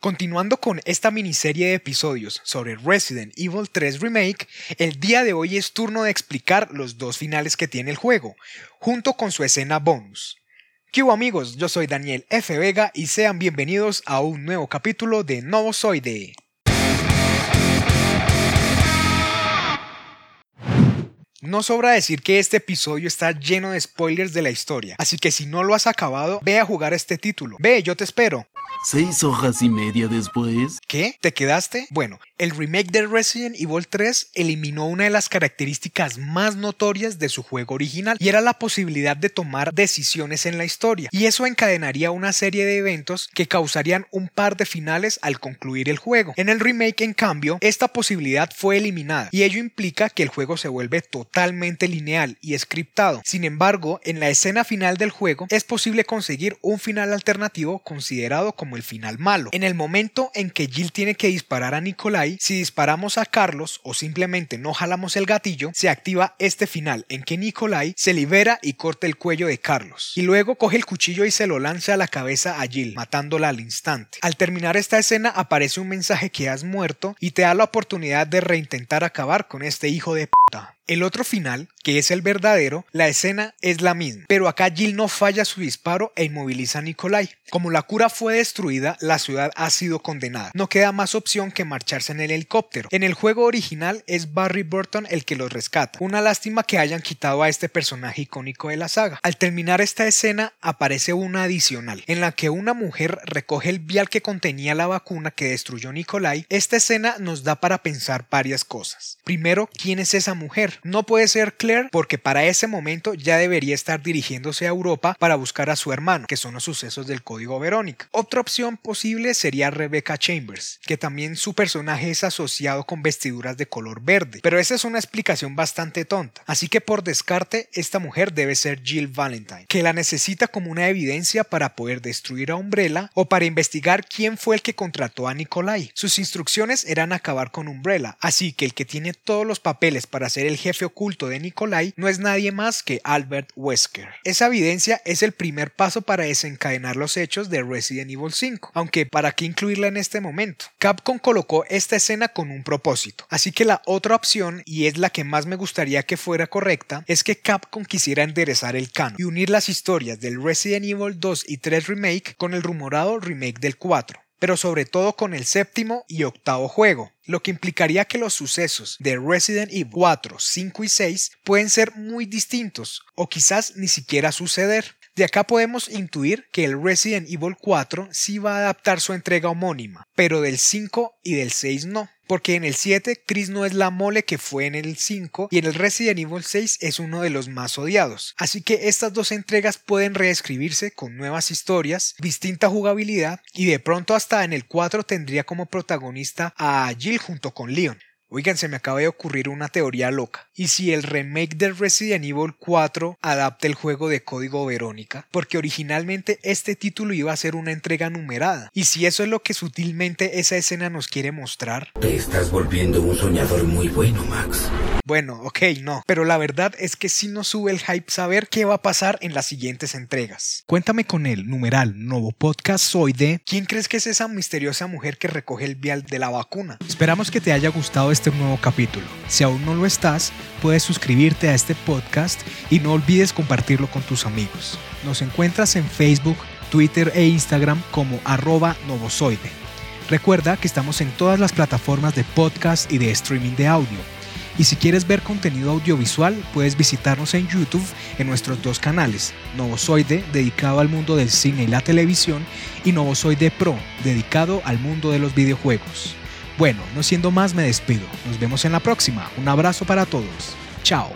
Continuando con esta miniserie de episodios sobre Resident Evil 3 Remake, el día de hoy es turno de explicar los dos finales que tiene el juego, junto con su escena bonus. ¿Qué amigos? Yo soy Daniel F. Vega y sean bienvenidos a un nuevo capítulo de Novozoide. No sobra decir que este episodio está lleno de spoilers de la historia, así que si no lo has acabado, ve a jugar este título. Ve, yo te espero. Seis hojas y media después. ¿Qué? ¿Te quedaste? Bueno, el remake de Resident Evil 3 eliminó una de las características más notorias de su juego original y era la posibilidad de tomar decisiones en la historia. Y eso encadenaría una serie de eventos que causarían un par de finales al concluir el juego. En el remake, en cambio, esta posibilidad fue eliminada y ello implica que el juego se vuelve totalmente lineal y scriptado. Sin embargo, en la escena final del juego es posible conseguir un final alternativo considerado como el final malo. En el momento en que Jill tiene que disparar a Nikolai, si disparamos a Carlos o simplemente no jalamos el gatillo, se activa este final en que Nikolai se libera y corta el cuello de Carlos. Y luego coge el cuchillo y se lo lanza a la cabeza a Jill, matándola al instante. Al terminar esta escena aparece un mensaje que has muerto y te da la oportunidad de reintentar acabar con este hijo de puta. El otro final, que es el verdadero, la escena es la misma, pero acá Jill no falla su disparo e inmoviliza a Nikolai. Como la cura fue destruida, la ciudad ha sido condenada. No queda más opción que marcharse en el helicóptero. En el juego original es Barry Burton el que los rescata. Una lástima que hayan quitado a este personaje icónico de la saga. Al terminar esta escena aparece una adicional, en la que una mujer recoge el vial que contenía la vacuna que destruyó Nikolai. Esta escena nos da para pensar varias cosas. Primero, ¿quién es esa mujer? No puede ser Claire porque para ese momento ya debería estar dirigiéndose a Europa para buscar a su hermano, que son los sucesos del código Verónica. Otra opción posible sería Rebecca Chambers, que también su personaje es asociado con vestiduras de color verde, pero esa es una explicación bastante tonta. Así que por descarte, esta mujer debe ser Jill Valentine, que la necesita como una evidencia para poder destruir a Umbrella o para investigar quién fue el que contrató a Nikolai. Sus instrucciones eran acabar con Umbrella, así que el que tiene todos los papeles para ser el jefe jefe oculto de Nikolai no es nadie más que Albert Wesker. Esa evidencia es el primer paso para desencadenar los hechos de Resident Evil 5, aunque ¿para qué incluirla en este momento? Capcom colocó esta escena con un propósito, así que la otra opción, y es la que más me gustaría que fuera correcta, es que Capcom quisiera enderezar el canon y unir las historias del Resident Evil 2 y 3 remake con el rumorado remake del 4 pero sobre todo con el séptimo y octavo juego, lo que implicaría que los sucesos de Resident Evil 4, 5 y 6 pueden ser muy distintos o quizás ni siquiera suceder. De acá podemos intuir que el Resident Evil 4 sí va a adaptar su entrega homónima, pero del 5 y del 6 no porque en el 7 Chris no es la mole que fue en el 5 y en el Resident Evil 6 es uno de los más odiados. Así que estas dos entregas pueden reescribirse con nuevas historias, distinta jugabilidad y de pronto hasta en el 4 tendría como protagonista a Jill junto con Leon. Oigan, se me acaba de ocurrir una teoría loca. ¿Y si el remake de Resident Evil 4 adapta el juego de código Verónica? Porque originalmente este título iba a ser una entrega numerada. ¿Y si eso es lo que sutilmente esa escena nos quiere mostrar? Te estás volviendo un soñador muy bueno, Max. Bueno, ok, no, pero la verdad es que sí nos sube el hype saber qué va a pasar en las siguientes entregas. Cuéntame con el numeral nuevo podcast soy de ¿Quién crees que es esa misteriosa mujer que recoge el vial de la vacuna? Esperamos que te haya gustado este nuevo capítulo. Si aún no lo estás, puedes suscribirte a este podcast y no olvides compartirlo con tus amigos. Nos encuentras en Facebook, Twitter e Instagram como arroba novozoide. Recuerda que estamos en todas las plataformas de podcast y de streaming de audio y si quieres ver contenido audiovisual, puedes visitarnos en YouTube en nuestros dos canales, Novozoide, dedicado al mundo del cine y la televisión, y Novozoide Pro, dedicado al mundo de los videojuegos. Bueno, no siendo más, me despido. Nos vemos en la próxima. Un abrazo para todos. Chao.